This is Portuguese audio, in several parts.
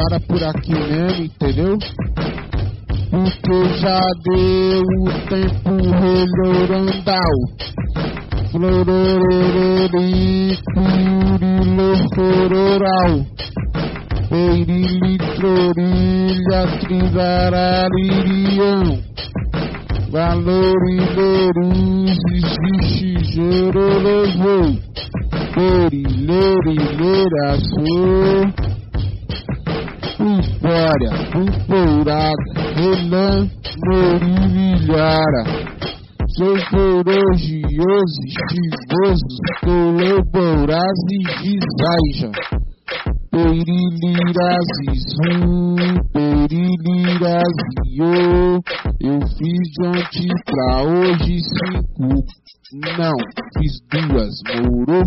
para por aqui mesmo, entendeu? Porque já deu o tempo relorandal. Florororori, curilo, fororal. Peirili, trorilha, trirararirião. Valorilerus, xixi, jororovô. Pupória, puporada, relã, morivilhara. Sou corogioso, estivoso, colaboraz e gizaija. Perilirazizu, periliraziô. Eu fiz de ontem pra hoje cinco. Não, fiz duas, moro.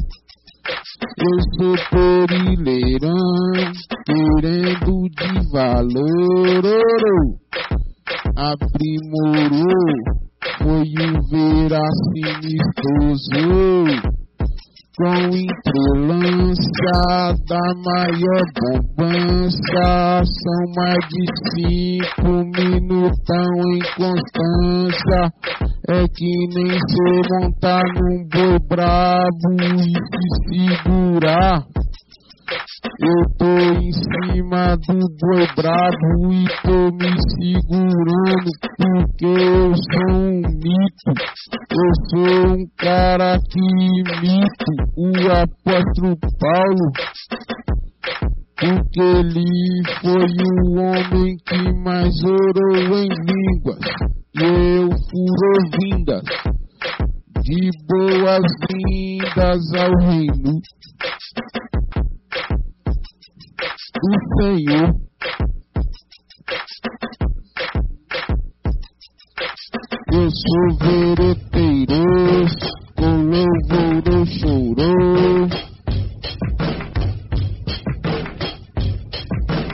Eu sou perileirão, querendo de valor. Aprimorou, foi o veracinistoso com entrelança da maior bombança. São mais de cinco minutão em constância. É que nem se montar num boi brabo e se segurar. Eu tô em cima do boi e tô me segurando porque eu sou um mito. Eu sou um cara que imito o apóstolo Paulo. Porque ele foi o homem que mais orou em línguas. E eu furo vindas. De boas-vindas ao reino do Senhor. Eu sou vereteiro, com louvor chorou.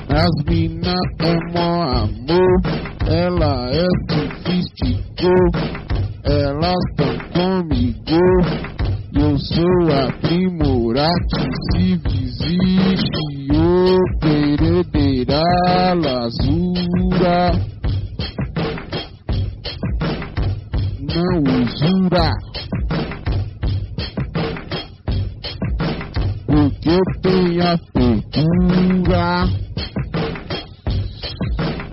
As mina é mó amor, ela é sofisticou, elas tão comigo. Eu sou aprimorado, se existe o perederá lazura. Não usura. Porque eu tenho a abertura.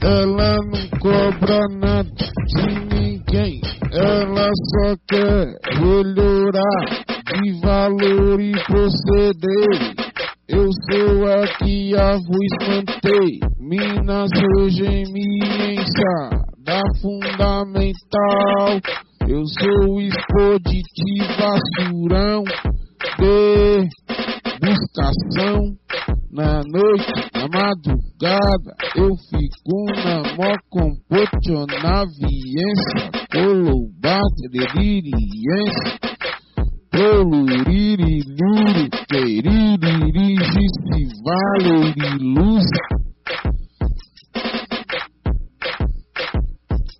Ela não cobra nada de ninguém. Ela só quer melhorar de valor e proceder. Eu sou aqui a vos manter. Minas Regemiência da Fundamental. Eu sou expositivaçurão de buscação. Na noite, na madrugada, eu fico na mó compotionaviência, colobadreriência, Toluririri, queririri, se valoriluz.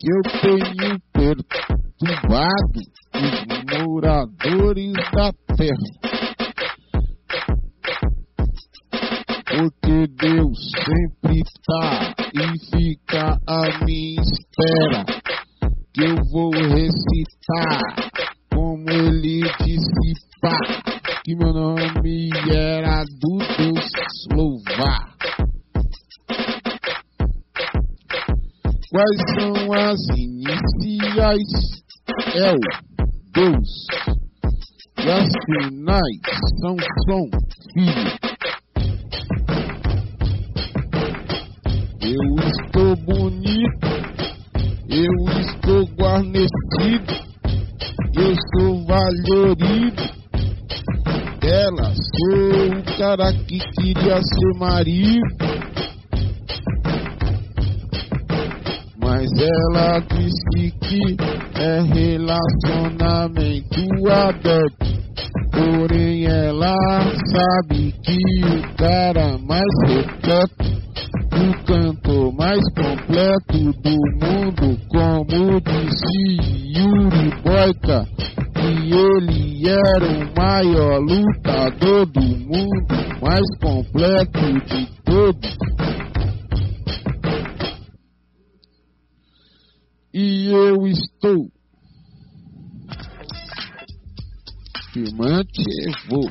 Que eu tenho perturbado os moradores da terra. Porque Deus sempre tá e fica à minha espera. Que eu vou recitar como ele disse pá, que meu nome era do Deus louvar. Quais são as iniciais? É o Deus. E as finais são som, filho. Eu estou bonito, eu estou guarnecido eu sou valorido. Ela sou o cara que queria ser marido. Mas ela disse que é relacionamento aberto. Porém ela sabe que o cara mais repleto, o cantor mais completo do mundo, como disse Yuri Boyka, que ele era o maior lutador do mundo, mais completo de todos. E eu estou firmante, vou.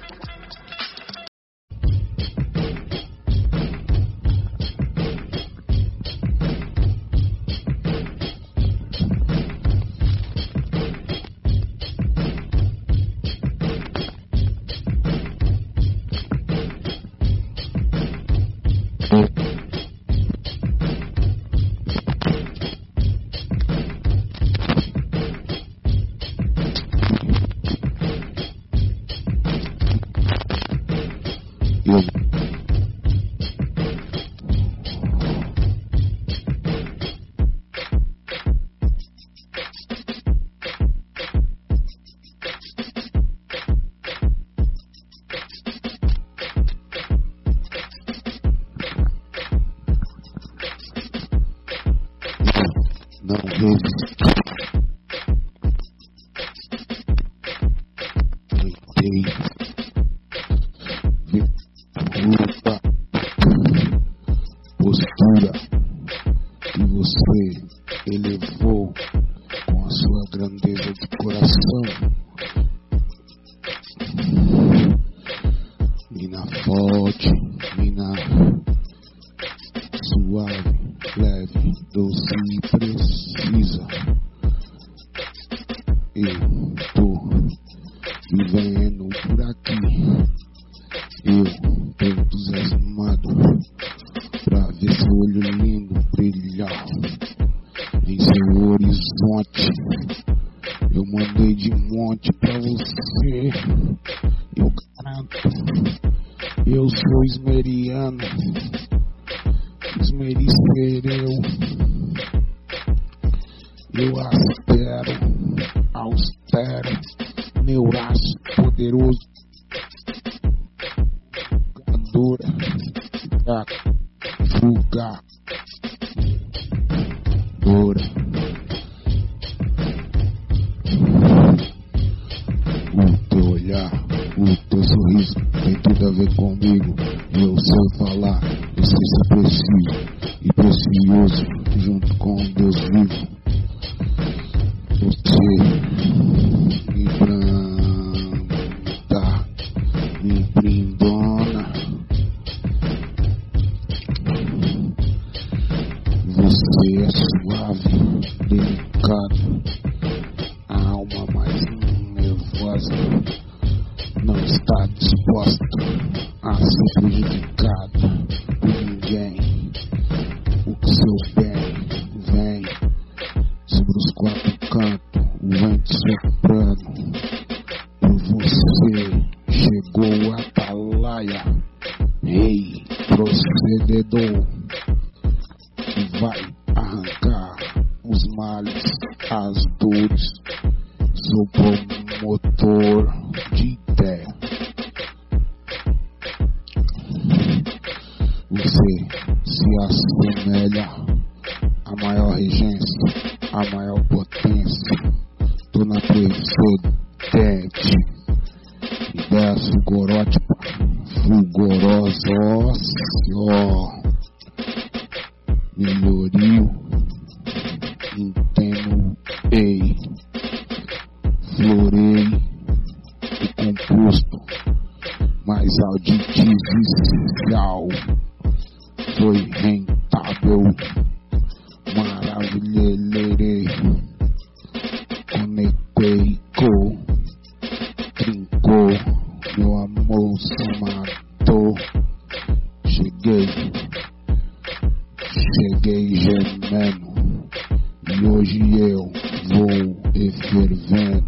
Porque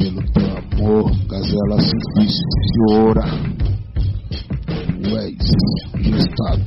eu não estou disposto a passar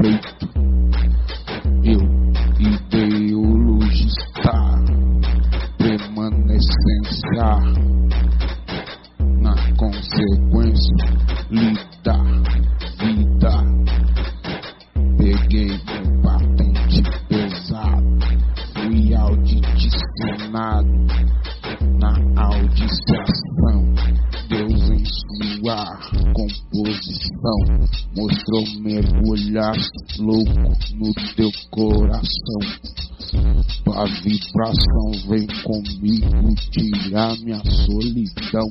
ideia vibração vem comigo tirar minha solidão.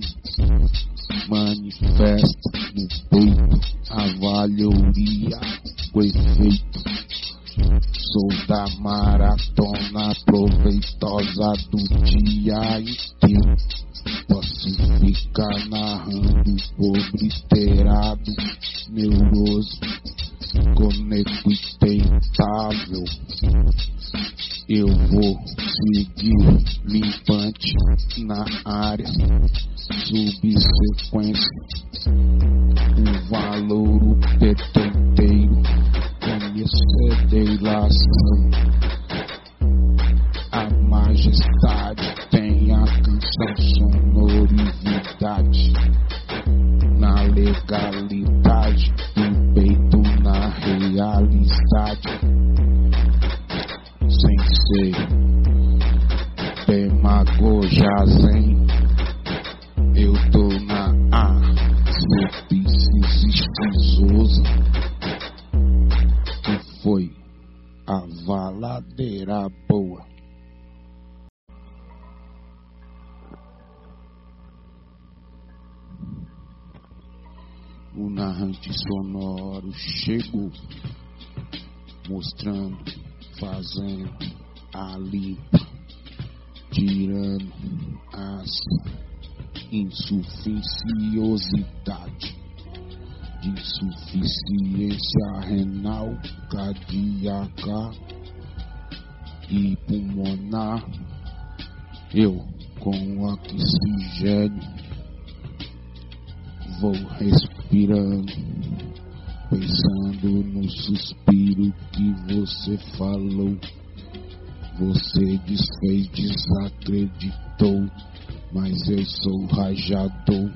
Sou rajador,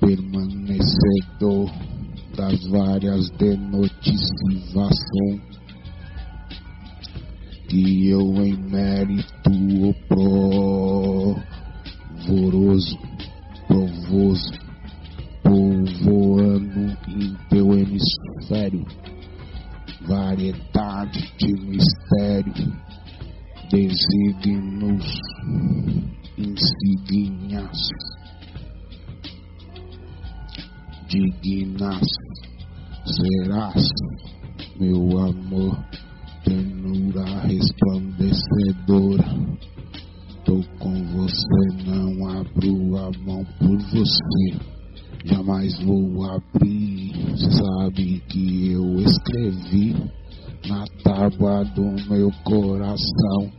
permanecedor das várias denotivações que eu em mérito provoroso, provoso, povoando em teu hemisfério, variedade de mistério, desígnios, insígnias, dignas serás, meu amor ternura resplandecedora. Tô com você, não abro a mão por você. Jamais vou abrir. Sabe que eu escrevi na tábua do meu coração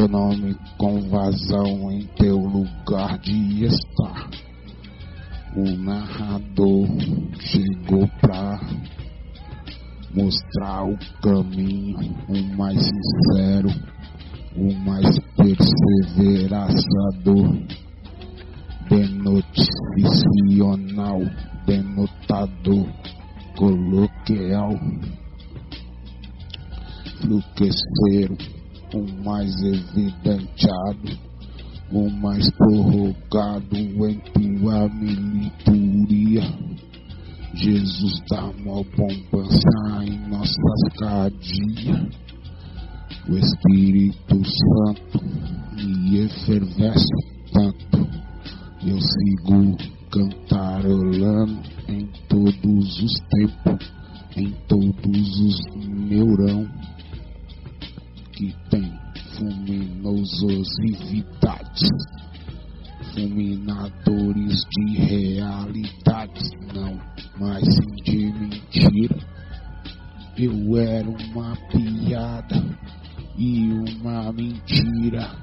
teu nome com vazão em teu lugar de estar. O narrador chegou pra mostrar o caminho, o mais sincero, o mais perseveraçador, denoticional, denotador, coloquial, fluxeiro, o mais evidenciado, o mais prorrogado em tua milituria Jesus dá uma bombança em nossas cadias. O Espírito Santo me efervesce tanto. Eu sigo cantarolando em todos os tempos, em todos os neurão que tem fuminososividades fulminadores de realidades, não mais de mentira. Eu era uma piada e uma mentira.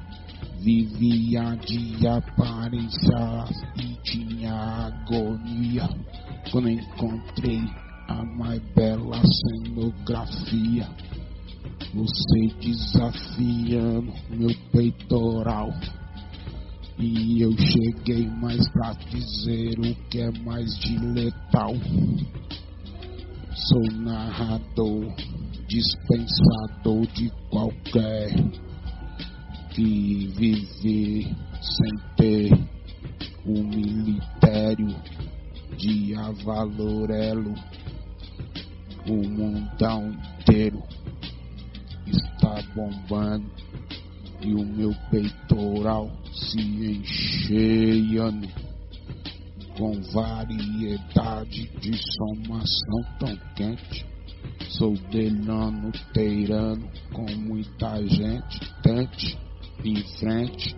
Vivia de aparências e tinha agonia. Quando encontrei a mais bela cenografia, você desafiando meu peitoral e eu cheguei mais pra dizer o que é mais de letal. Sou narrador, dispensador de qualquer que viver sem ter o militério de avalorelo. O mundão inteiro está bombando e o meu peitoral se encheiando com variedade de somação tão quente. Sou delano teirano com muita gente, tente em frente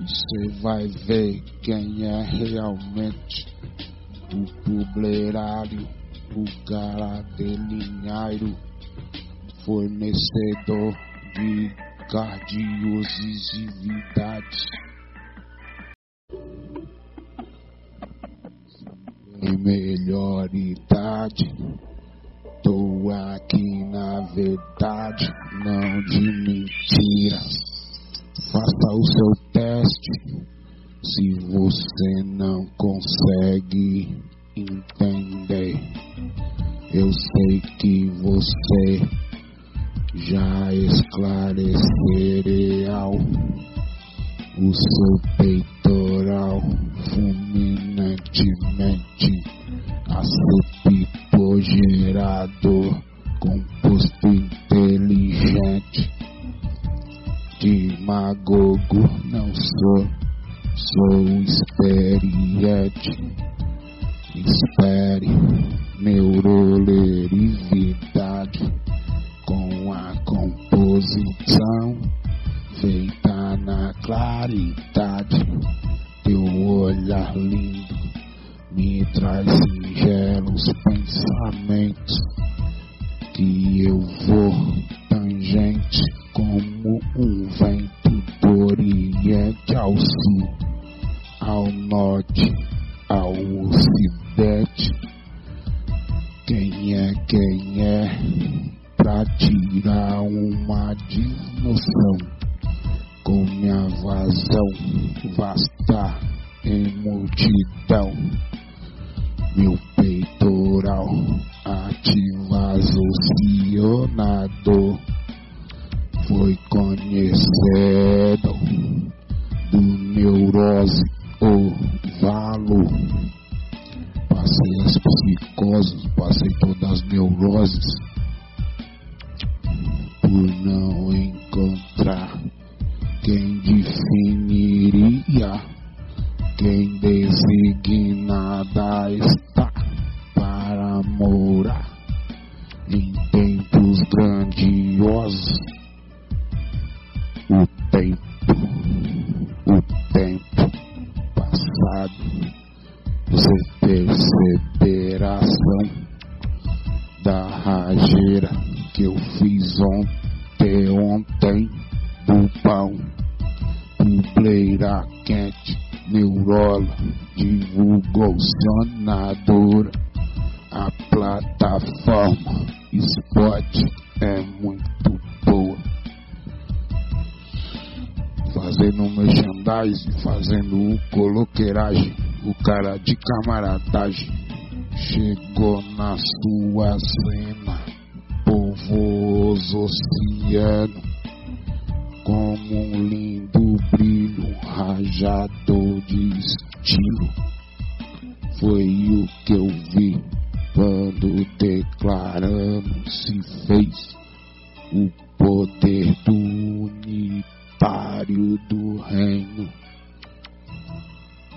e cê vai ver quem é realmente o publirário, o garadelinhairo, fornecedor de cardiosividade. Em melhor idade, tô aqui na verdade, não de mentira. Faça o seu teste se você não consegue entender. Eu sei que você já esclarecereal o seu peitoral fulminantemente acepipo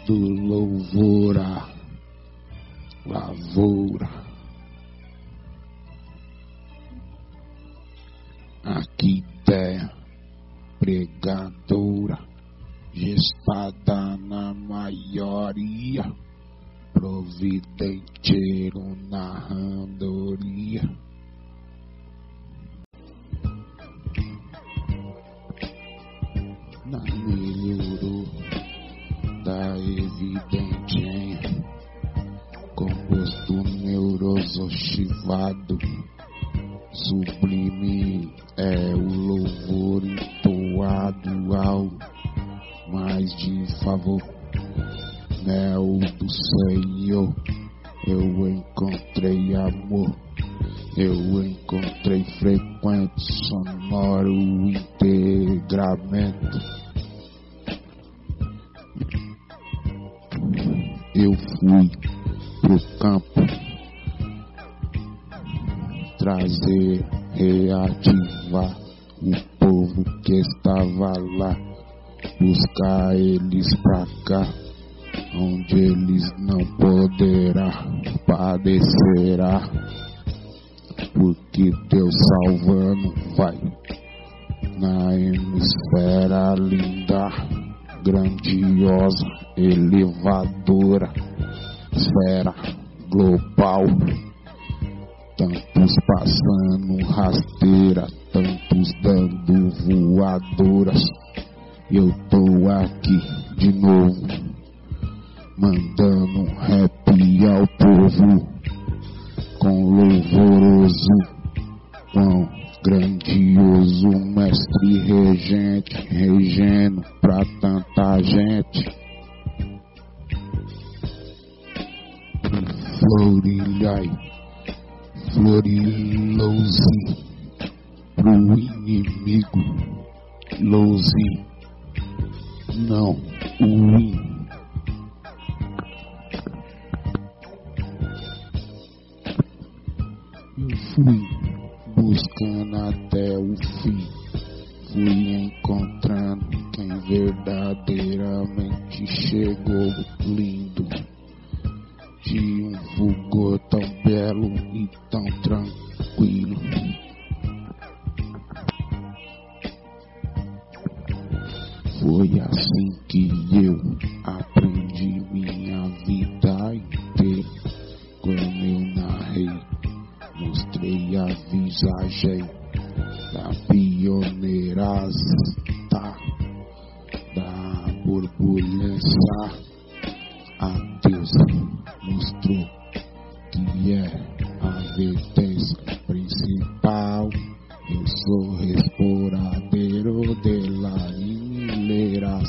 do louvora, lavoura. Aqui terra pregadora gestada na maioria, providenteiro na randoria evidentinha, com gosto neuroso chivado, sublime é o louvor entoado ao mais de favor, né, mel do céu. Yo soy exploradero de la hilera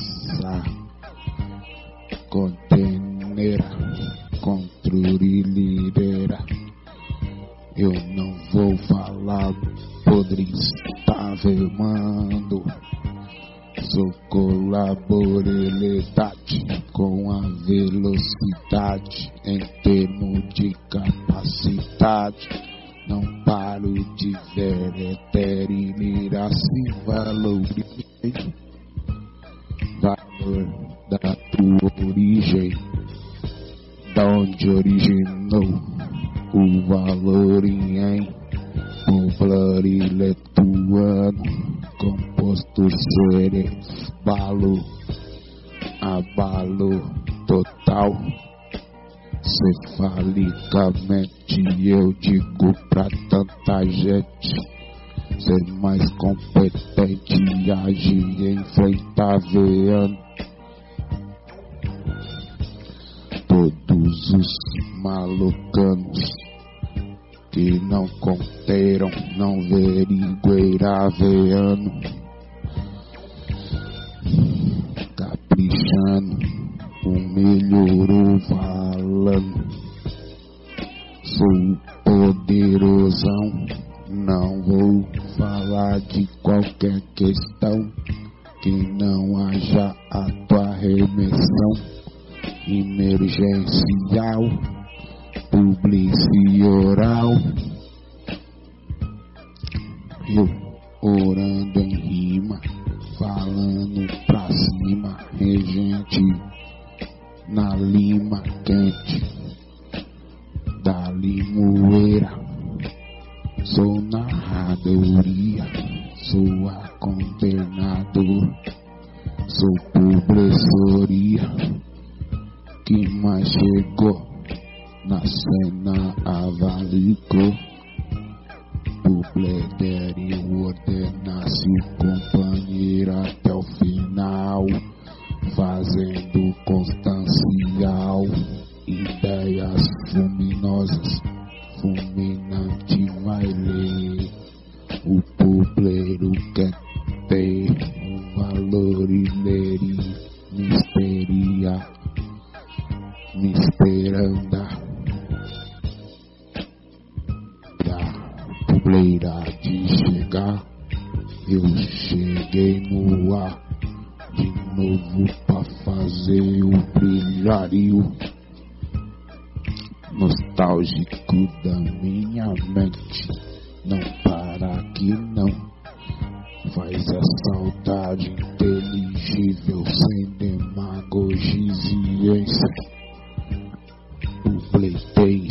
Publiquei,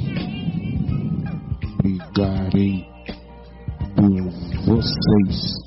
brigarei por vocês,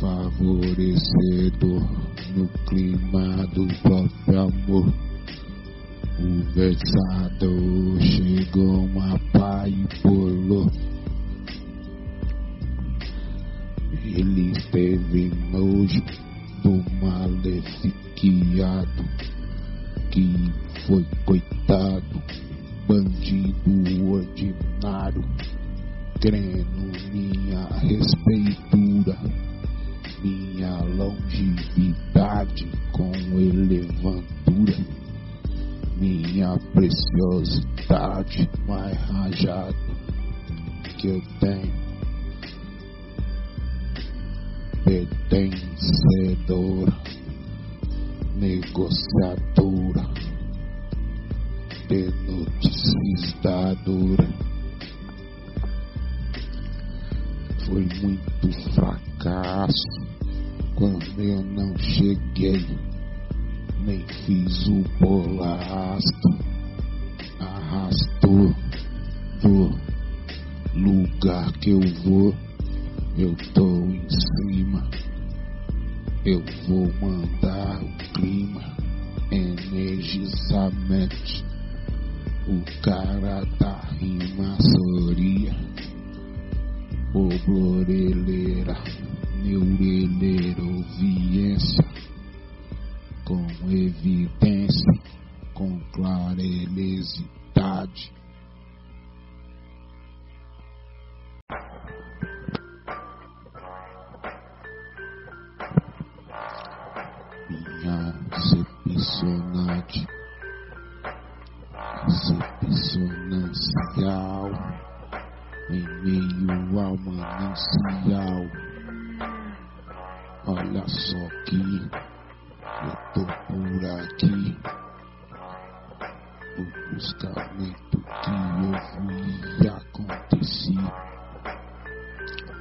favorecedor no clima do próprio amor. O versador chegou uma pai e pulou ele esteve nojo do maleficiado que foi coitado, bandido ordinário, crendo minha respeitura, minha longevidade com elevantura, minha preciosidade mais rajado que eu tenho. Pertencedora, negociadora, denoticizadora. Foi muito fracasso quando eu não cheguei, nem fiz o bolasto, arrastou do lugar que eu vou, eu tô em cima, eu vou mandar o clima energizamente. O cara da rima soria, o bloreleira, neureleira, ouviência, com evidência, com clarelesidade. Minha recepcionante, recepcionancial, em meio ao manancial. Olha só que eu tô por aqui. O buscamento que eu fui e aconteci.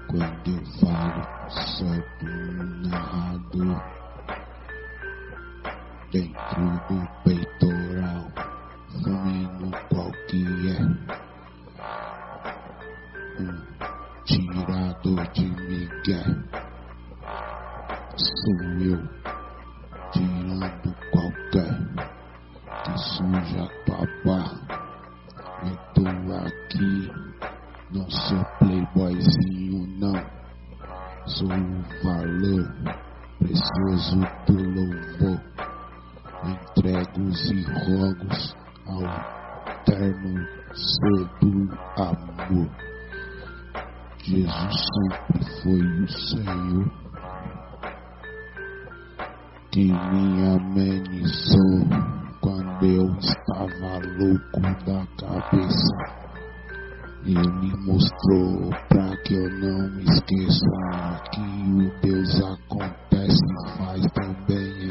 Quando eu falo sobre um narrador dentro do peitoral, sou playboyzinho não, sou o valor precioso do louvor. Entregos e rogos ao eterno ser do amor. Jesus sempre foi o Senhor que me amenizou quando eu estava louco da cabeça. Ele me mostrou pra que eu não me esqueça que o Deus acontece e faz também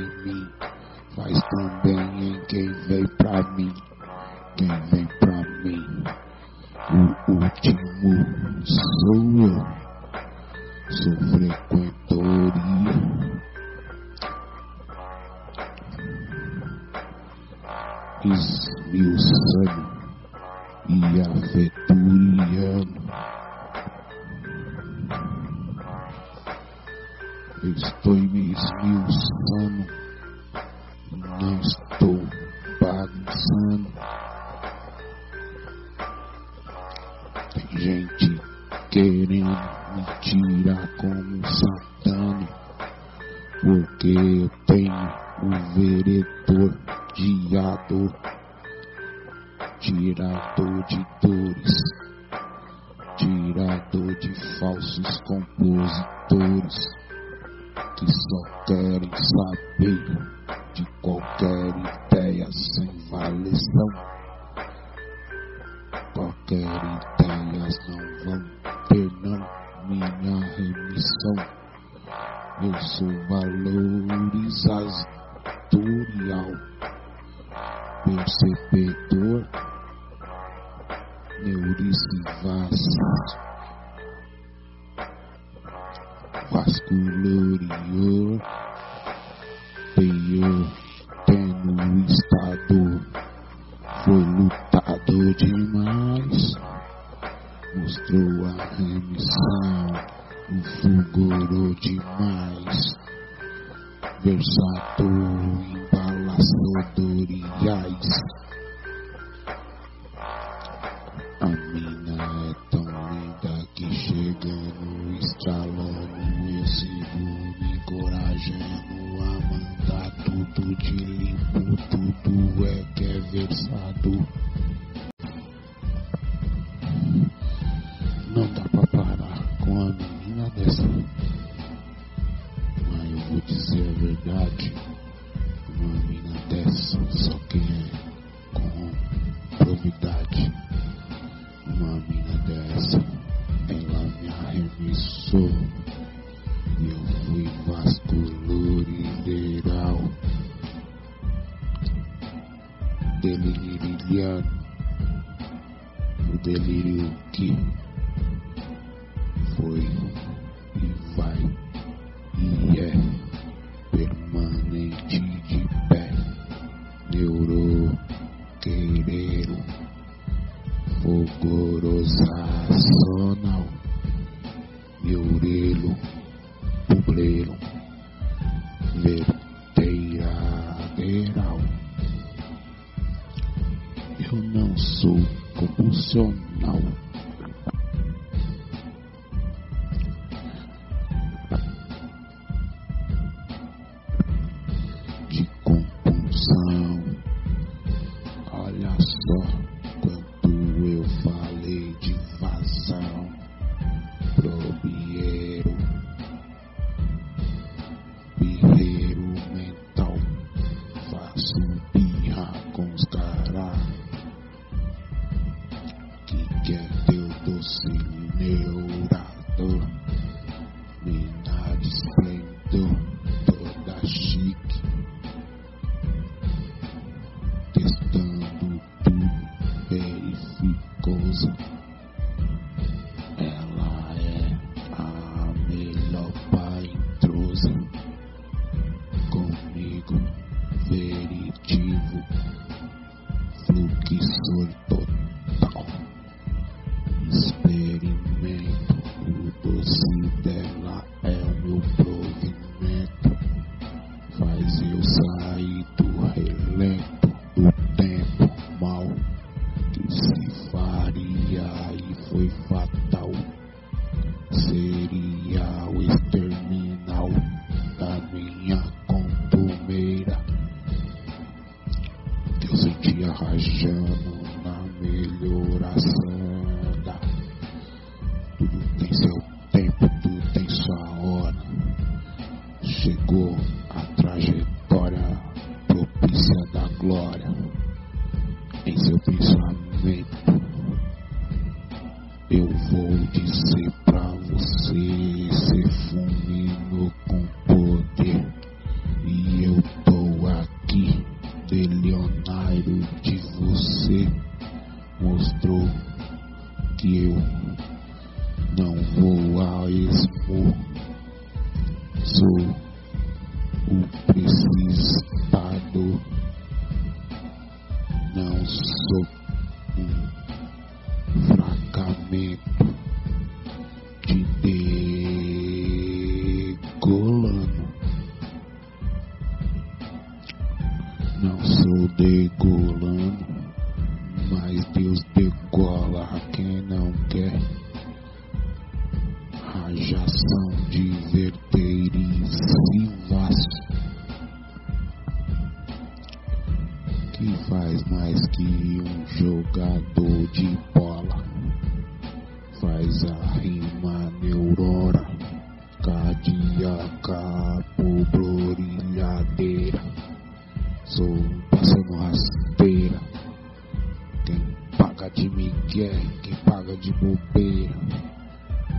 Конституционал.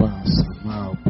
Baba Samao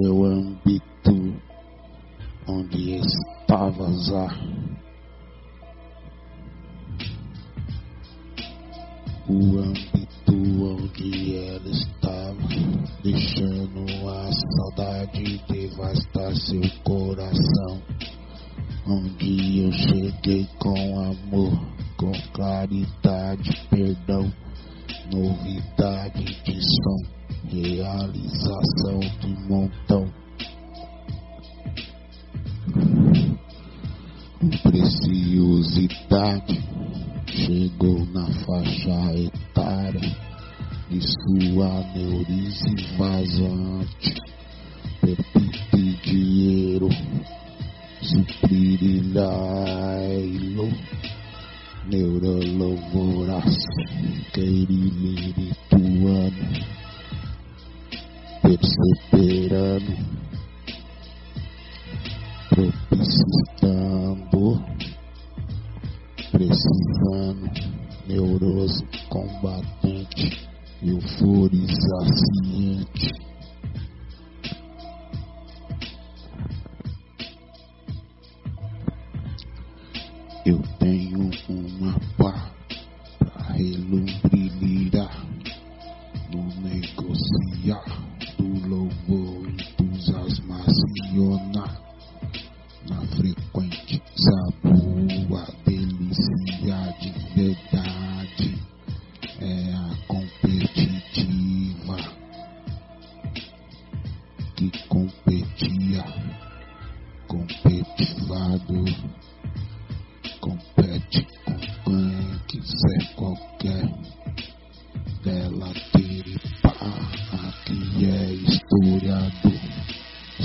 meu âmbito, onde estavas a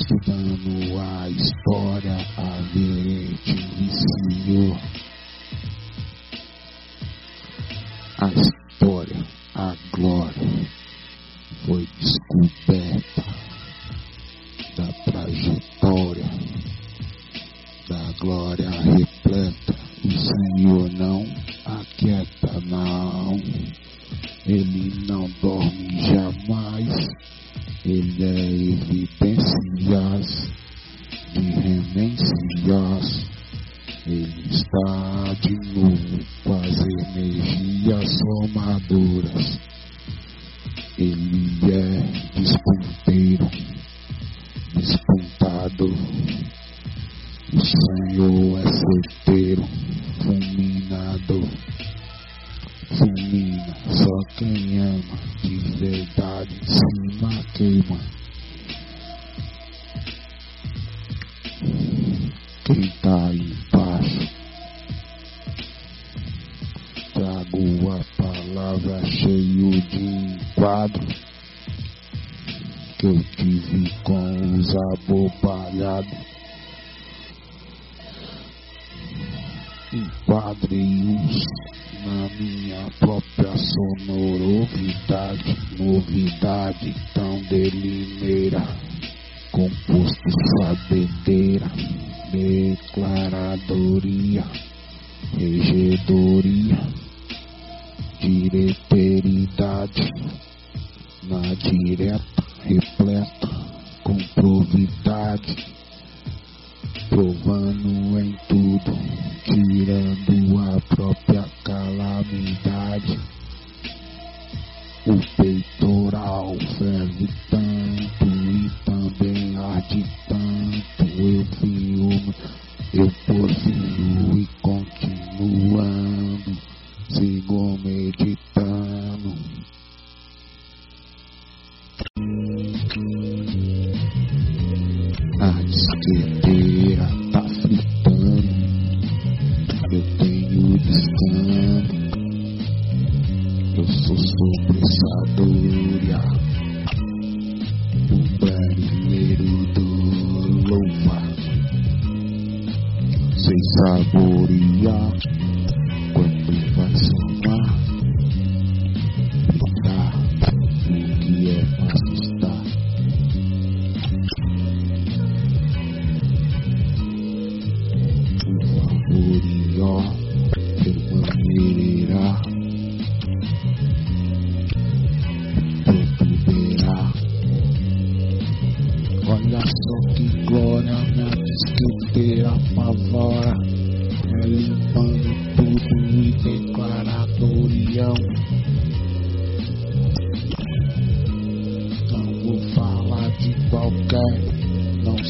estudando a história aderente viciou a história, a glória foi descoberta da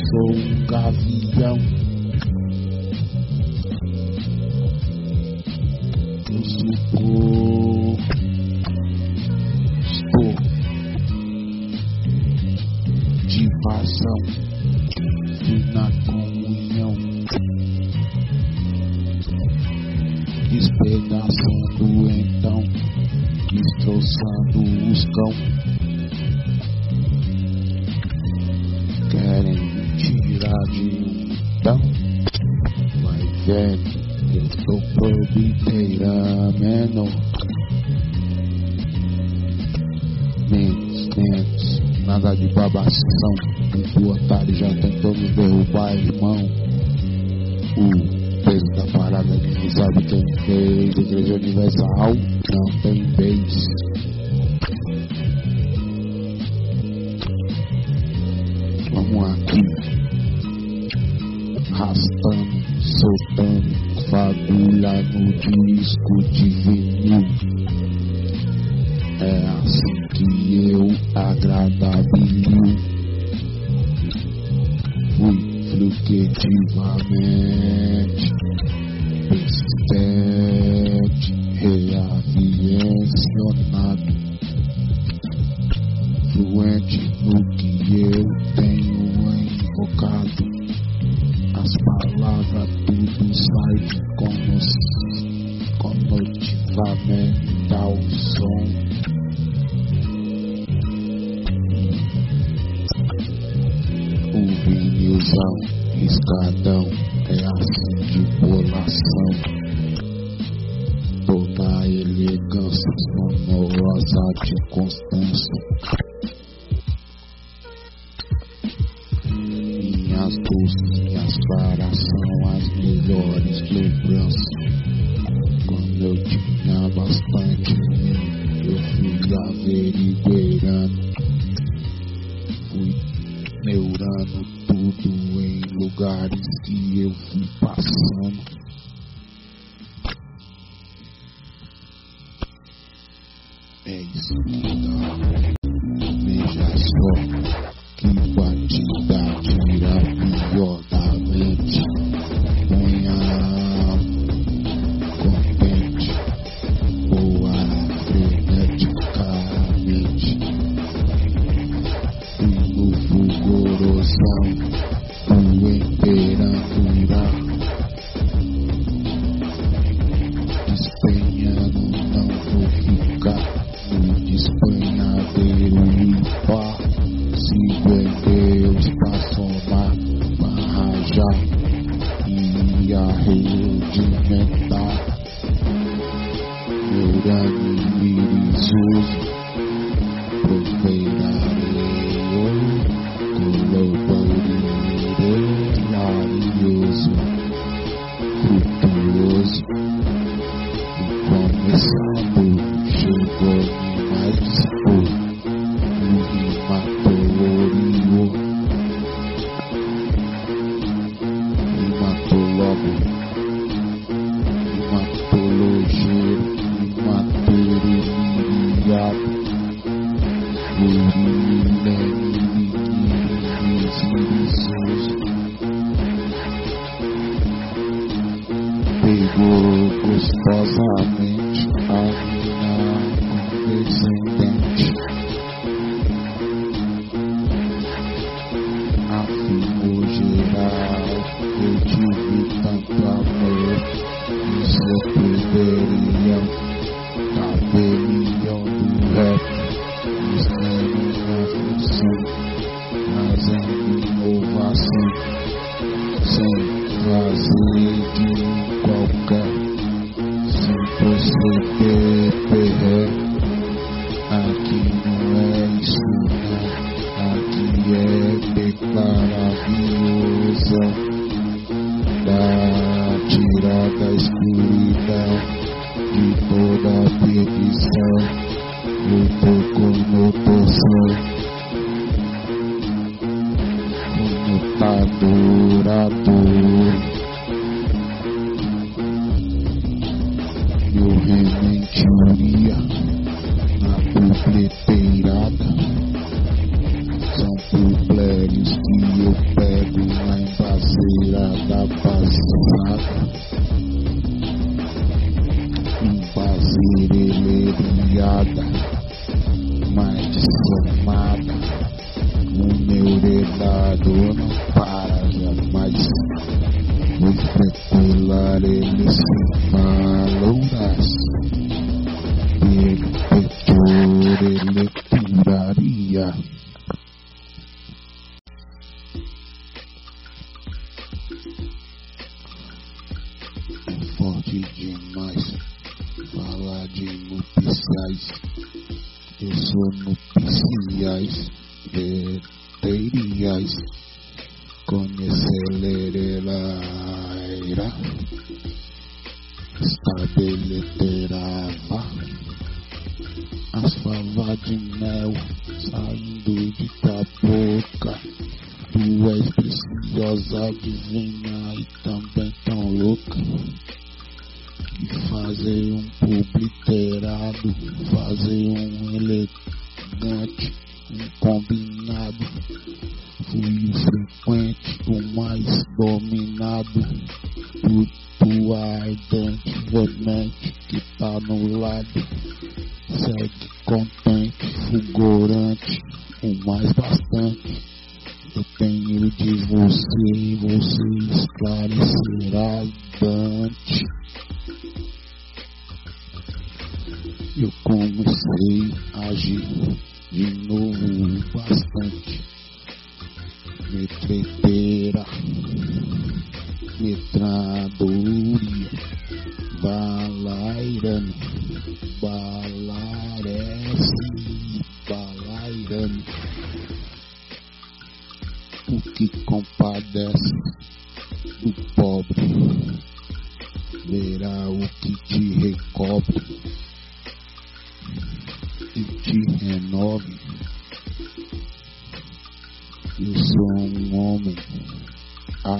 sou um gavião. Um combinado. Fui o frequente, o mais dominado Por ardente veemente que tá no lado. Segue contente, fulgurante O mais bastante. Eu tenho de você você esclarecerá Dante. Eu comecei a agir novo bastante. Metreteira, metradoria, balairando, balarece,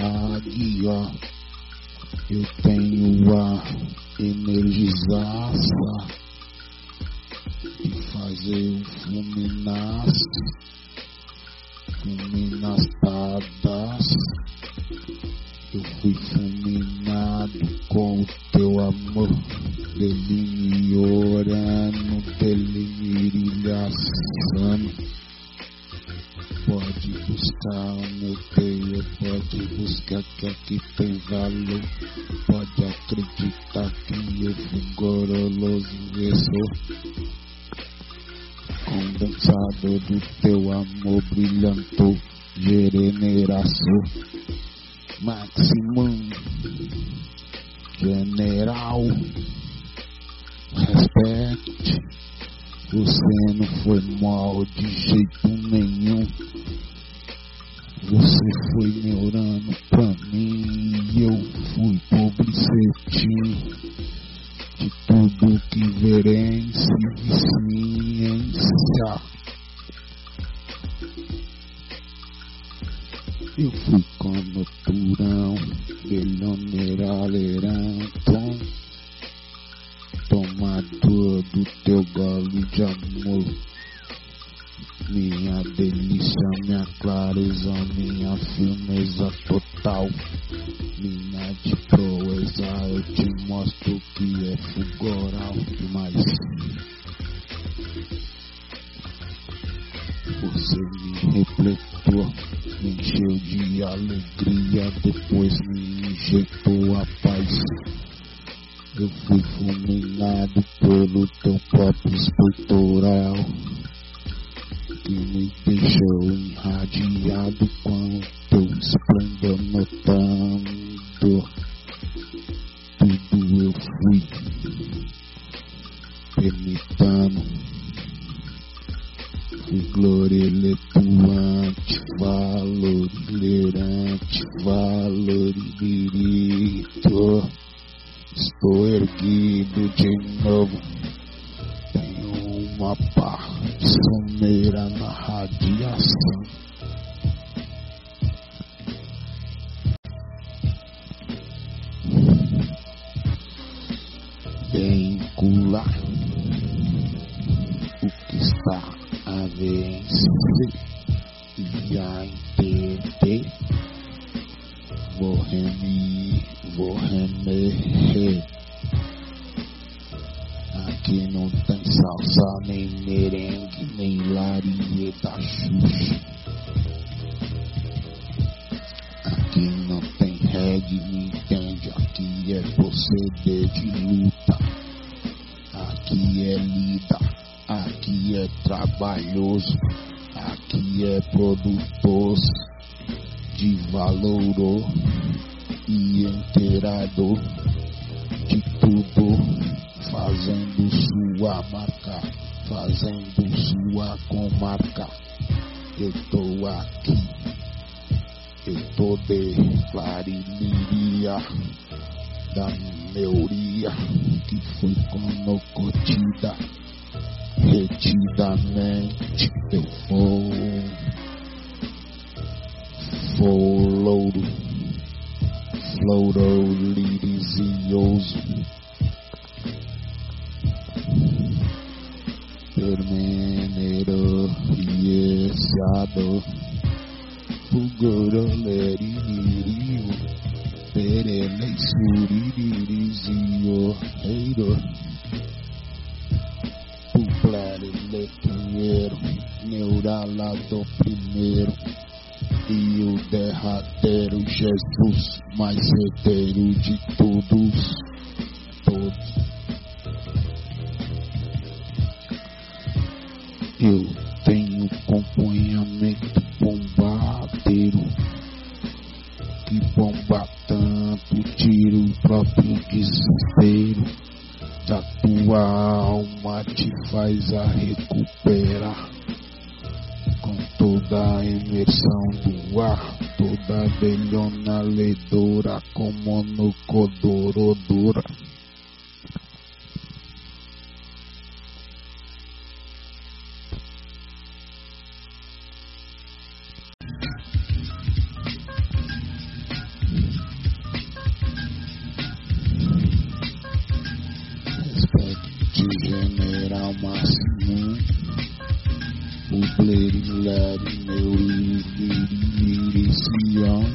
águia, eu tenho a energizaça de fazer um fulminaço fulminastadas. Eu fui fulminado com o teu amor, delimiorando, delimirilhaçando. Pode buscar meu teio, pode buscar que aqui tem valor. Pode acreditar que eu fui goroloso e sou condensador do teu amor brilhantou, generação, maximum, general, respeite, você não foi mal de jeito nenhum, você foi neurando pra mim e eu fui publicetinho de tudo que verência e ciência. Eu fui como turão, belhoneiraleirão, tom, tomador do teu gole de amor. minha delícia, minha clareza, minha firmeza total. Minha de proeza, eu te mostro que é fulgoral demais. Você me repletou, me encheu de alegria, depois me injetou a paz. Eu fui fulminado pelo teu próprio peitoral que me deixou irradiado com teu esplendor notando. Tudo eu fui permitando. Fui gloriletuante,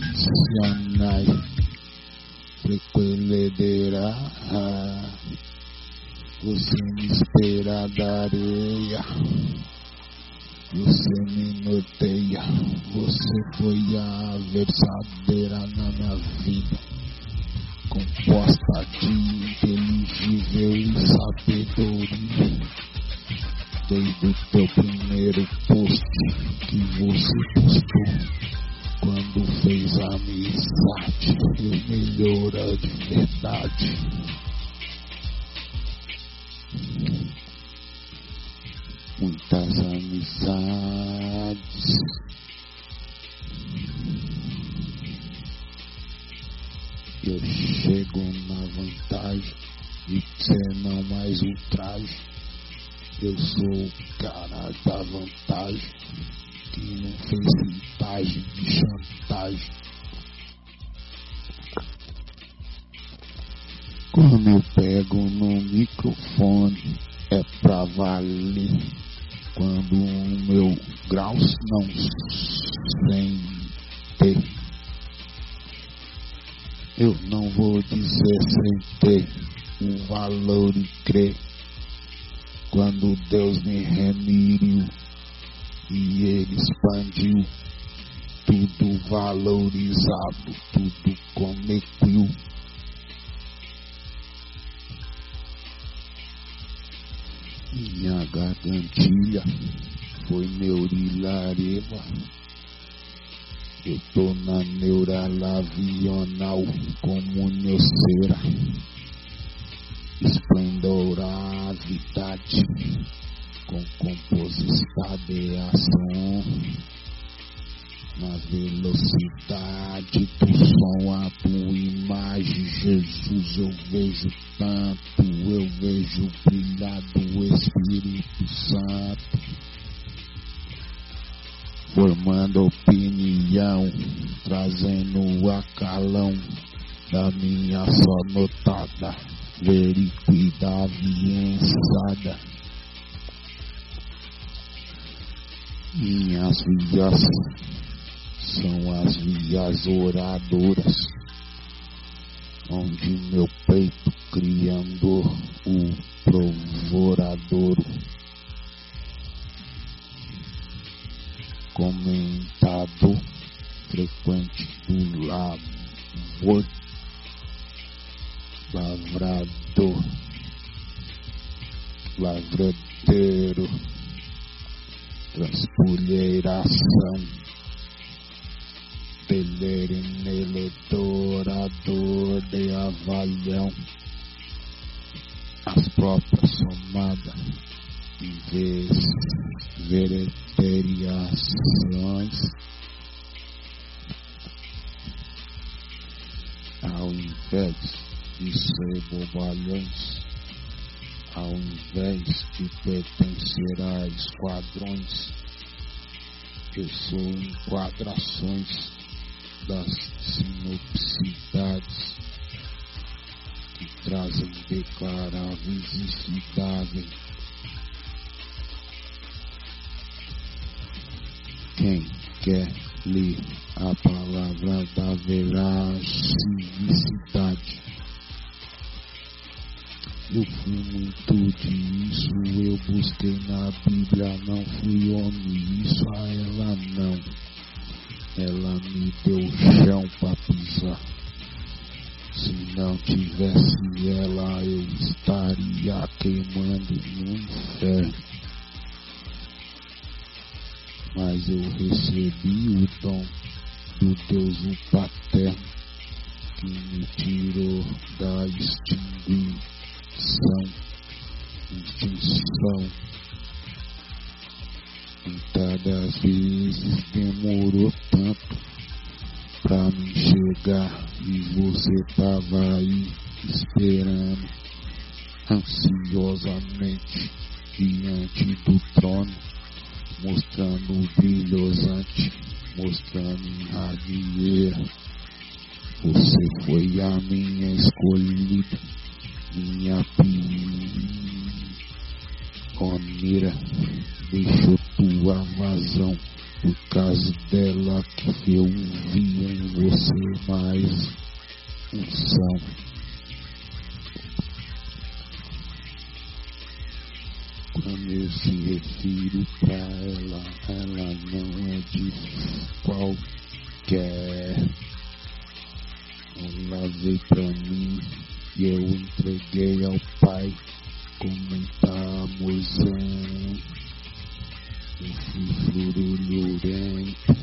iricianai frequelederá você me espera da areia você me norteia você foi a versadeira na minha vida composta de inteligível e sabedoria sou o cara da vantagem que não fez vantagem de chantagem. Quando eu pego no microfone é pra valer. quando o meu graus não sente. Eu não vou dizer sem ter um valor e crer. Quando Deus me remiriu e Ele expandiu tudo valorizado, tudo conectiu. Minha gargantilha foi neurilareva. Eu tô na neuralavional como neocera. Esplendoravidade com composição na velocidade do som, a tua imagem, Jesus, eu vejo tanto, eu vejo brilhar do Espírito Santo, formando opinião, trazendo o acalão da minha só notada, vericuida aviançada. Minhas vias são as vias oradoras, onde meu peito criando o provoradouro. Comentado frequente do lavor, lavrador, lavradeiro, transpulheiração Pelere nele dourador de avalhão as próprias somadas em vez vereteriações ao invés de ser bobalhões ao invés de pertencer a esquadrões eu sou enquadrações das sinopsidades que trazem declaráveis e citáveis. Quem quer ler a palavra da veracidade? Eu fui muito disso, eu busquei na Bíblia, não fui homem, isso a ela não ela me deu chão para pisar. Se não tivesse ela, eu estaria queimando no inferno. Mas eu recebi o dom do Deus o paterno que me tirou da extinção, extinção Muitas vezes demorou tanto pra me chegar. E você tava aí esperando ansiosamente diante do trono, mostrando brilhosante, mostrando radieira. Você foi a minha escolhida, minha pioneira, deixou tua vazão por causa dela que eu vi em você mais unção. Quando eu se refiro pra ela, ela não é de qualquer. Ela veio pra mim e eu entreguei ao Pai. Comentamos furulhurento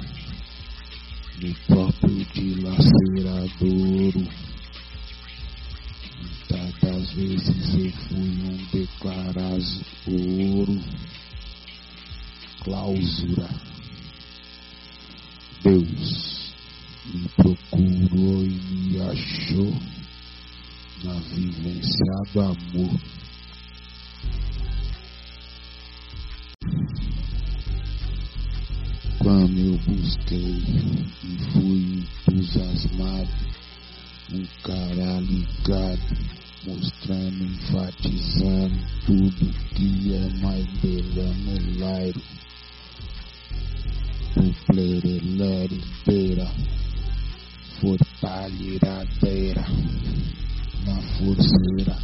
no próprio dilaceradouro. Muitas vezes eu fui um declarado ouro, clausura. Deus me procurou e me achou na vivência do amor. Quando eu busquei e fui entusiasmado, um cara ligado mostrando, enfatizando tudo que é mais belano lairo. Puplerelere beira, fortalheradeira, na forceira.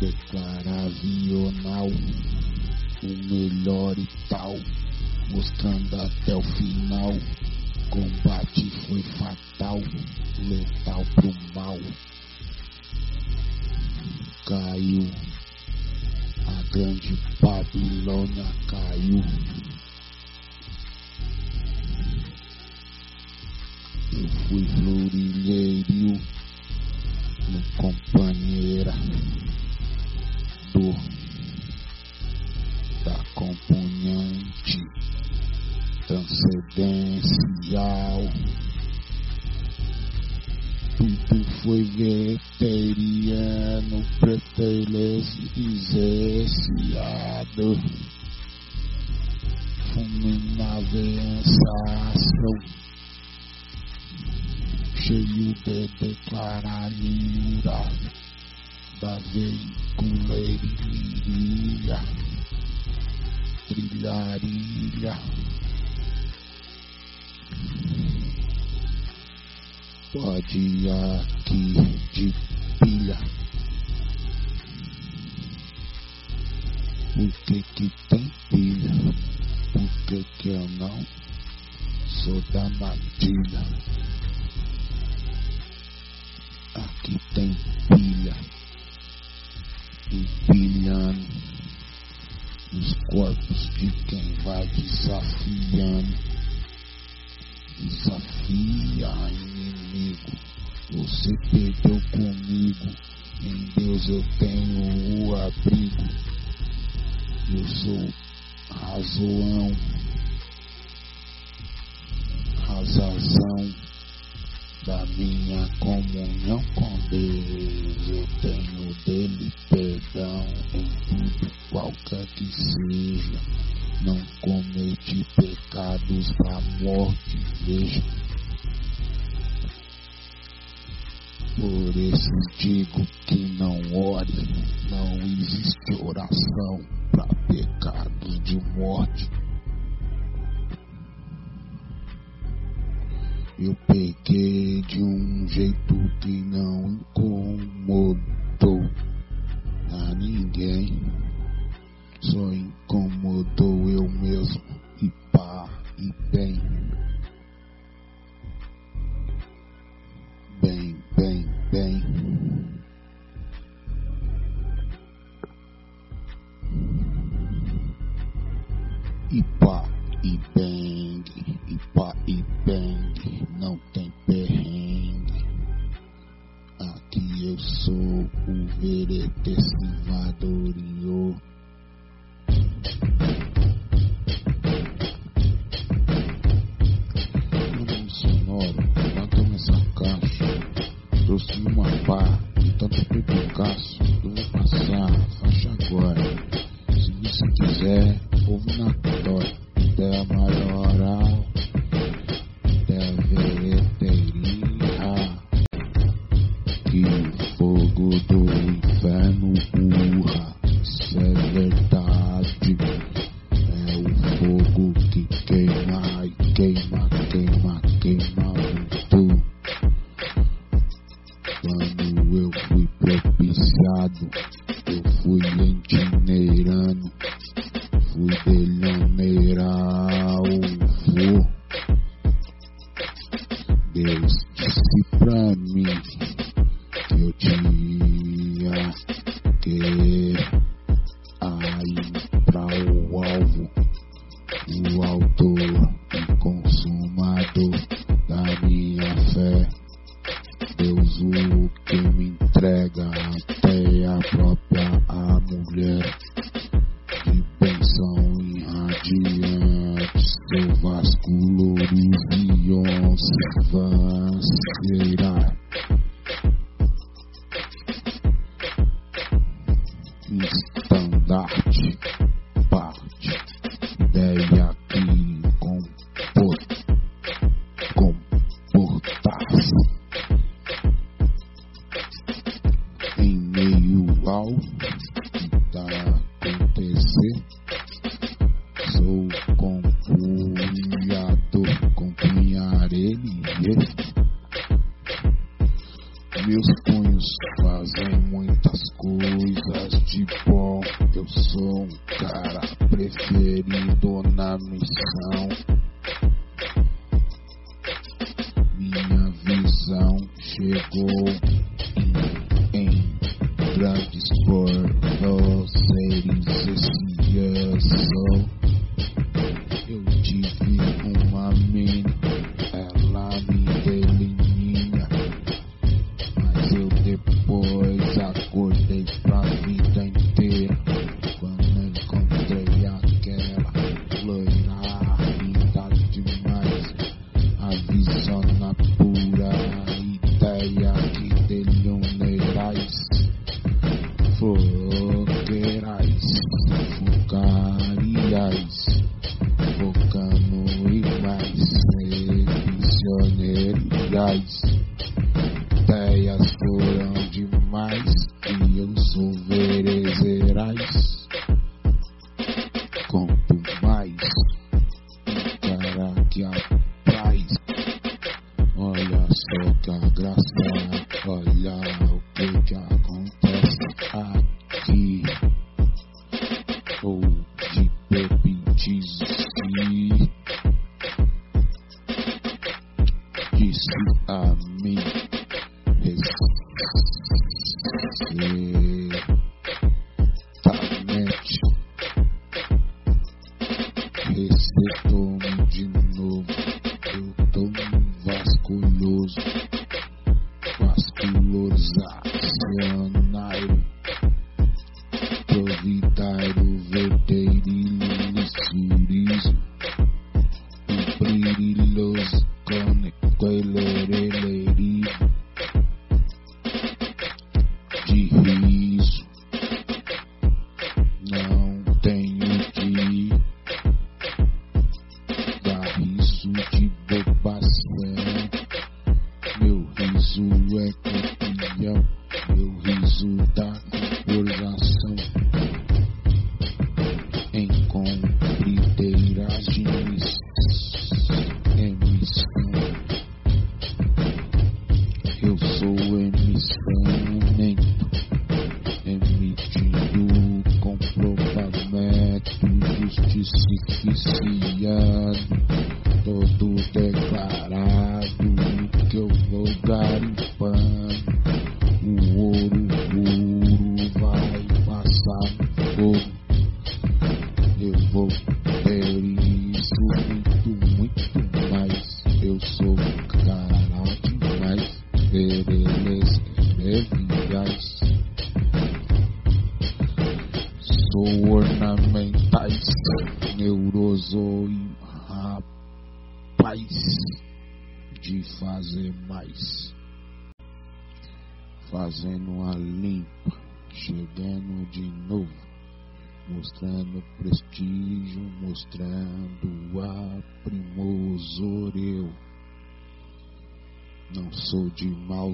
Declarar vional, o melhor e tal, mostrando até o final. Combate foi fatal, letal pro mal. Caiu, a grande Babilônia caiu. Eu fui florilheiro no companheira do da componente transcendencial. Tudo foi veteriano, pretelesiado. Fulminava ação, cheio de declaralira da veiculeiria, trilharia. Pode aqui de pilha. Por que que tem pilha? Por que que eu não sou da matilha? Aqui tem pilha. Empilhando os corpos de quem vai desafiando. Desafia, inimigo. Você perdeu comigo. Em Deus eu tenho o abrigo. Eu sou razoão, razão da minha comunhão com Deus. Eu tenho dele perdão em tudo, qualquer que seja. Não cometi pecados pra morte, veja. Por isso digo que não ore, não existe oração para pecados de morte. Eu peguei de um jeito que não incomodou a ninguém, só incomodou eu mesmo e pá e bem. Bem, bem, bem. E pá e bang, e pá e sou o veretecivadorio. bendita gracia, hola.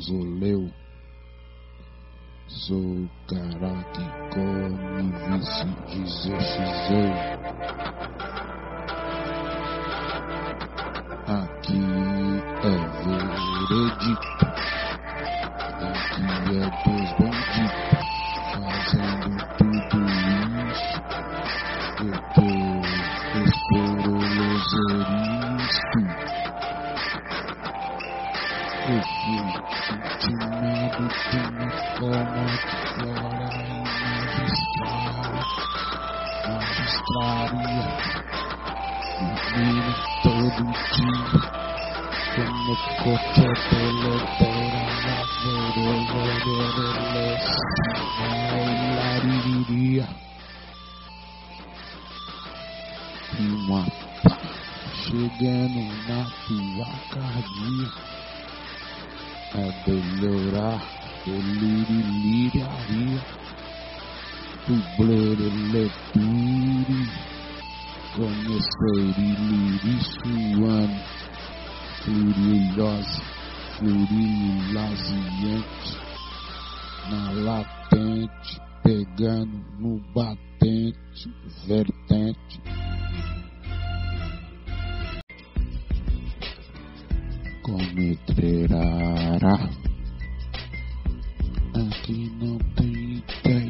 zulmi cima. Chegando na piacardia. É delourar, delirilharia. Tublerelebiri. Conhecer iliri suando. Flurilhose, flurilhaziante. Na latente, pegando no batente, vertente. cometerá. Aquí no te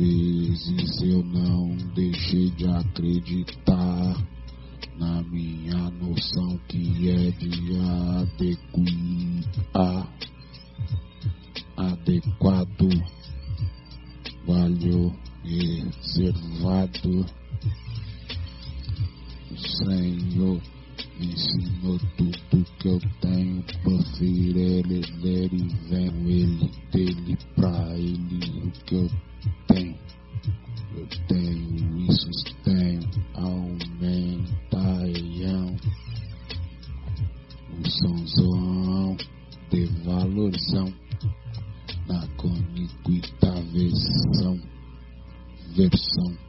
vezes eu não deixei de acreditar na minha noção que é de adequar, adequado, valeu, reservado, Senhor. Ensinou tudo que eu tenho, buffir ele, ler e venho ele, dele pra ele o que eu tenho. Eu tenho isso, tenho, aumentaião. O sonzão de valorzão na coniguita versão, versão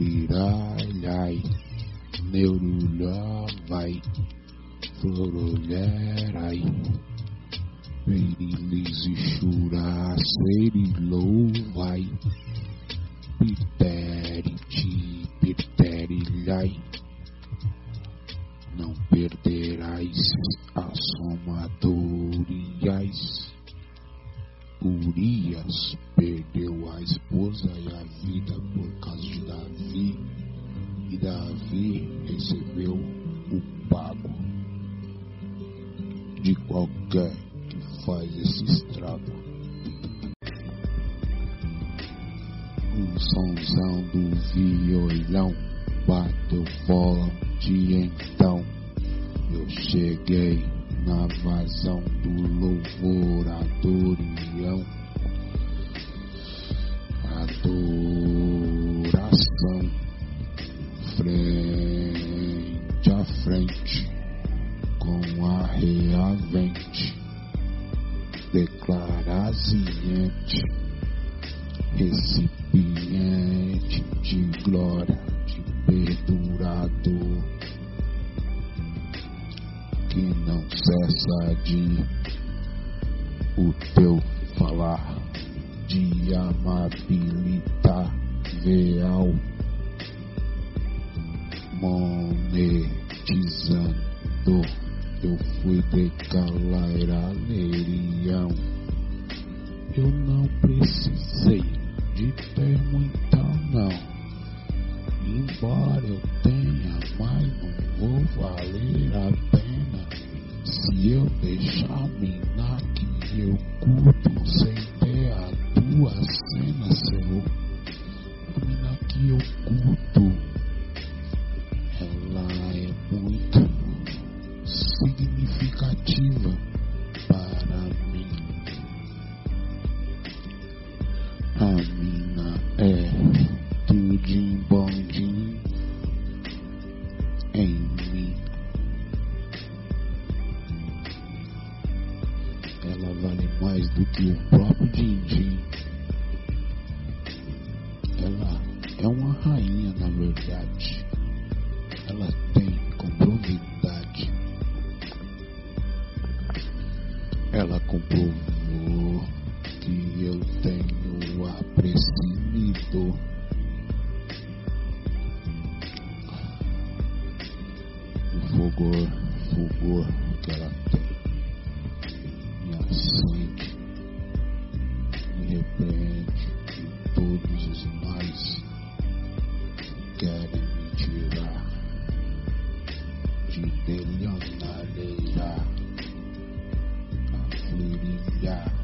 Suprirá, ai, neurulha vai, florolherai. Perilis e churá, serilou vai, piteriti, piterilhai. Não perderás a somadorias. Urias perdeu a esposa e a vida por causa de Davi, e Davi recebeu o pago de qualquer que faz esse estrago. Um sonzão do violão bateu forte então. Eu cheguei na vazão do louvor adorião. Adoração. Frente a frente com a reavente declaraziente recipiente de glória de perdurador que não cessa de o teu falar de amabilitar real monetizando. Eu fui decalairalerião eu não precisei de ter muita não. Embora eu tenha mas não vou valer a pena se eu deixar minar que eu curto sem ter a tua cena seu a mina que eu curto ela é muito significativa mais Yeah.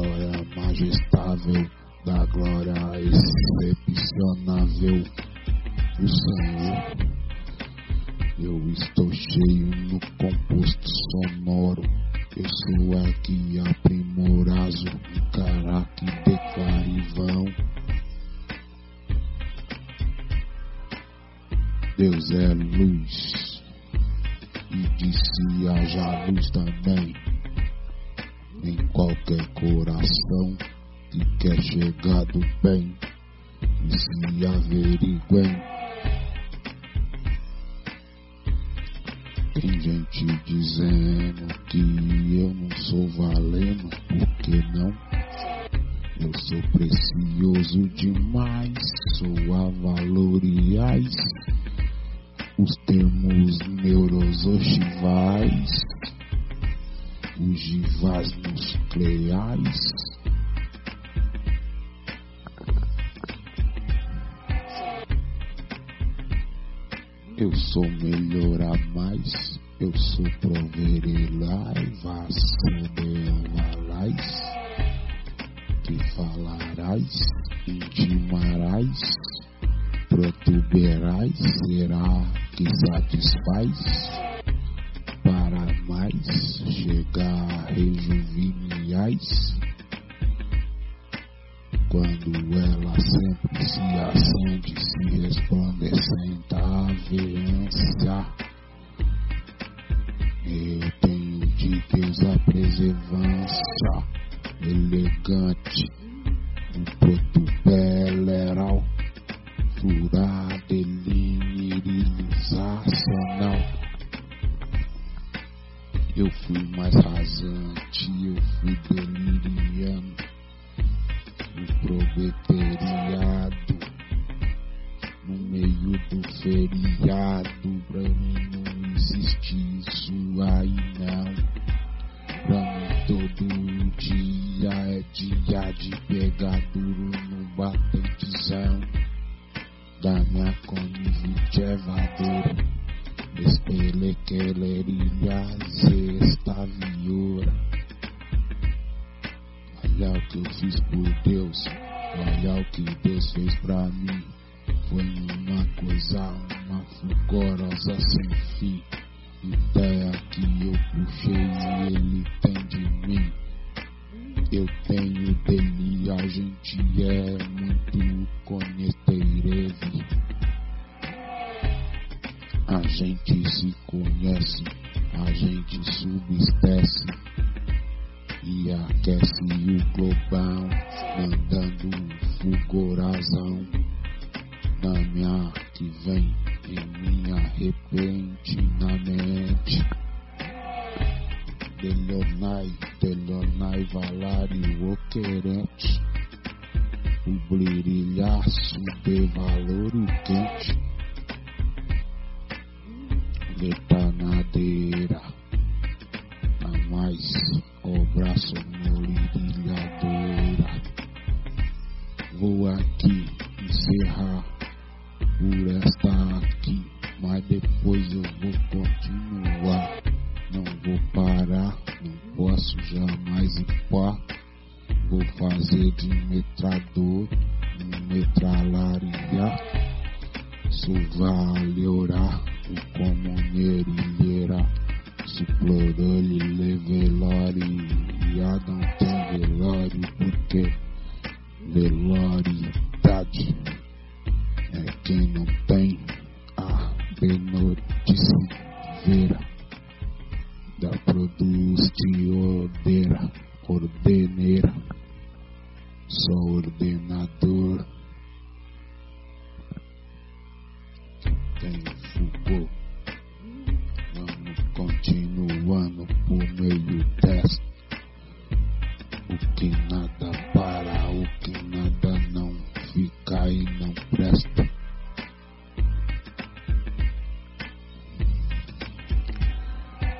Glória majestável, da glória excepcionável do Senhor. Eu estou cheio no composto sonoro. Eu sou aqui aprimorazo, que declara e vão. Deus é luz, e disse haja luz também em qualquer coração que quer chegar do bem e se averiguem. Tem gente dizendo que eu não sou valendo, por que não? Eu sou precioso demais, sou a. Os termos neurosochivais ogivas nucleares. Eu sou melhor a mais, eu sou proverelai, vassodevalais, que falarás, intimarás, protuberais, será que satisfaz? Para mais chegar rejuveniais quando ela sempre se acende, se resplandecenta a veância. Eu tenho de Deus a preservância elegante, um protubeleral, furada, elinirizacional. Eu fui mais rasante, eu fui deliriando, no proleteriado, no meio do feriado. Pra mim não existe isso aí não. Pra mim todo dia é dia de pegar duro no batentezão da minha conivite evadora. Espelequelerilha zestaviora. Olha o que eu fiz por Deus, olha o que Deus fez pra mim. Foi uma coisa, uma fulgorosa sem fim. Ideia que eu puxei e ele tem de mim. Eu tenho dele, a gente é muito conhecereve. A gente se conhece, a gente subestece. e aquece o globão, mandando um fulgorazão na minha arte vem em minha repentinamente. Delionai, Delionai Valari, o querente, o brilhaço de valor quente, letanadeira, a mais o braço morilhadora. Vou aqui encerrar por esta aqui, mas depois eu vou continuar. Não vou parar, não posso jamais ir. Vou fazer de metrador, metralaria. Isso vale orar, o comuneira, suplorole, levelore, e não tem velório, porque veloridade é quem não tem a benoticeira da produz de ordeira, ordeneira, sou ordenador. Tem Foucault, vamos continuando por meio desta. O que nada para, o que nada não fica e não presta.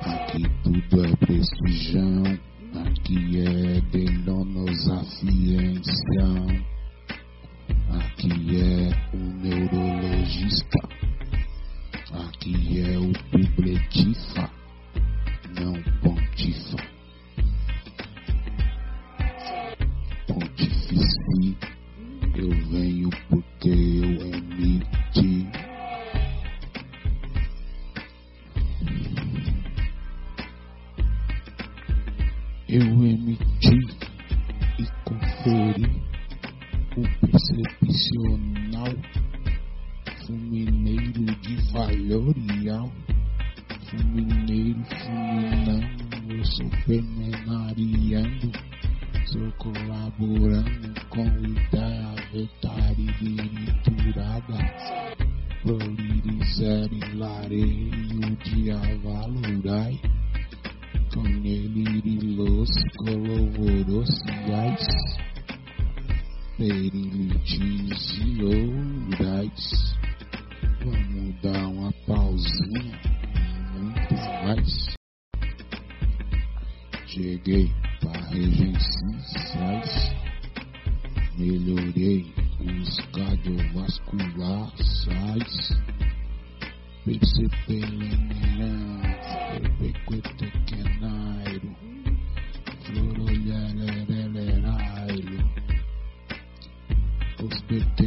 Aqui tudo é prestigião, aqui é denonosafiência, aqui é o neurologista, aqui é o publitifa, não pontifa. Pontifici, eu venho porque eu emiti. Eu emiti e conferi o percepcional fulmineiro de valorial. Fulmineiro, fulminando, eu sou pemenariando, sou colaborando com ideia vetariturada. Prolirizere lareio de avalorai com elirilos colovorociais, perilites e ourais. Vamos dar uma pausinha. Muito mais. Cheguei para regências, melhorei os cardiovasculares, percebelenirante, perpequetequenairo, florolherererairo, hospedeirante,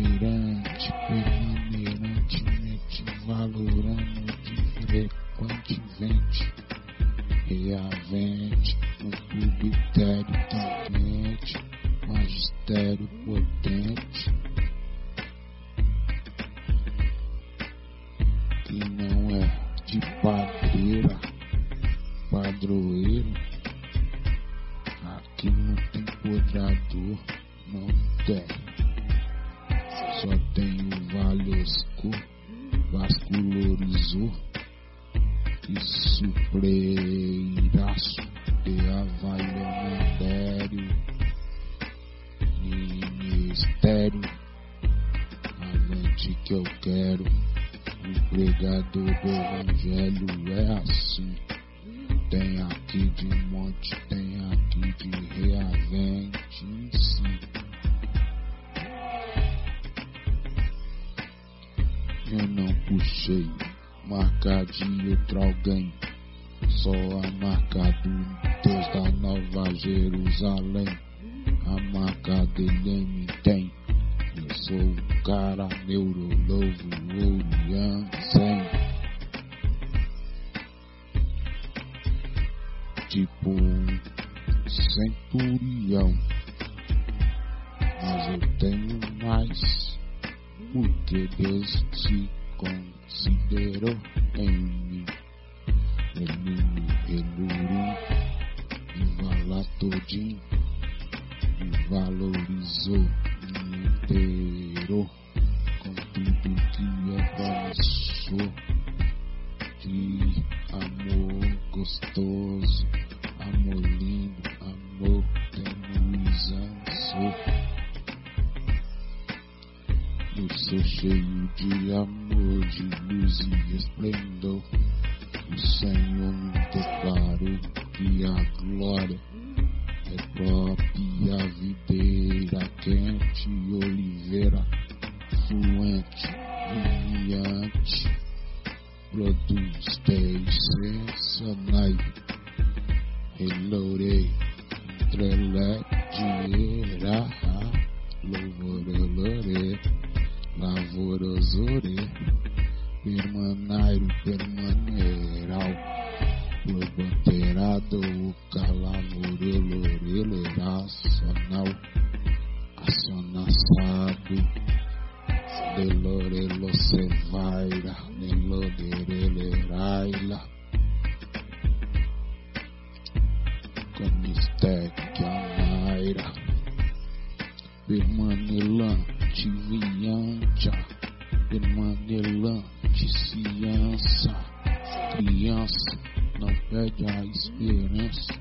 perde a esperança.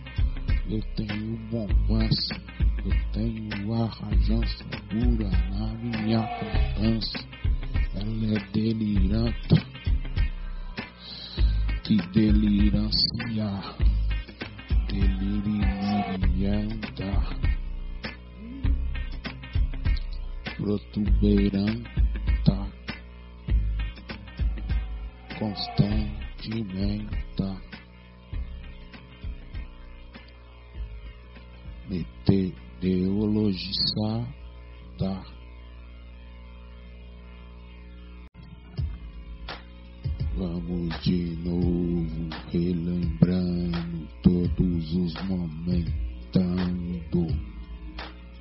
Eu tenho bom passe, eu tenho a rajança pura na minha constância. Ela é delirante, que delirância, delirianta, protuberanta, constantemente. Meteorologizada. Vamos de novo relembrando todos os momentos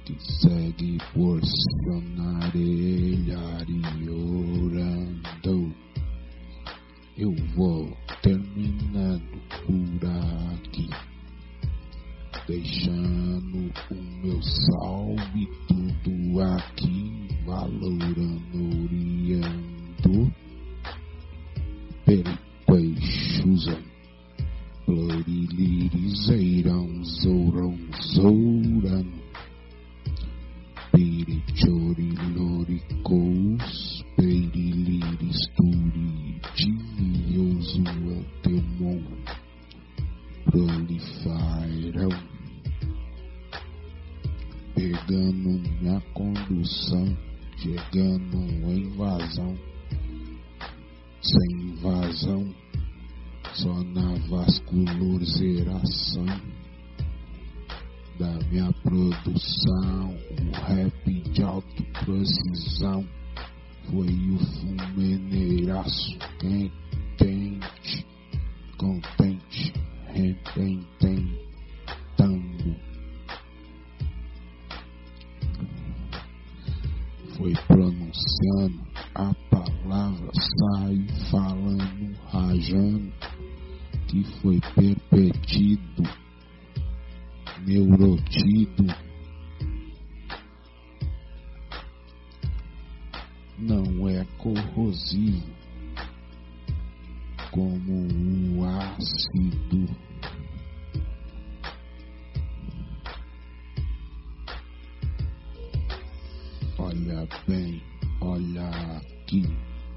que segue porcionar ele e orando. Eu vou terminando por aqui, deixando o meu salve tudo aqui, valorando, oriando periqueixuzam, plorilirizeiram, zouram, zouram, minha condução, chegando em invasão sem invasão, só na vascularização da minha produção. O rap de alta precisão foi o fumeneiraço quente, contente, repententando. A palavra sai falando, rajando, que foi perpetido, neurotido. Não é corrosivo como o ácido. Olha bem, olha aqui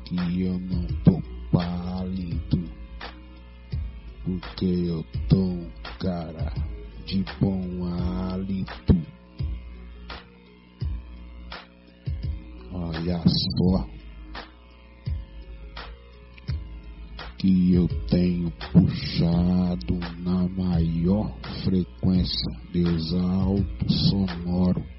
que eu não tô pálido, porque eu tô um cara de bom hálito. Olha só que eu tenho puxado na maior frequência, Deus alto sonoro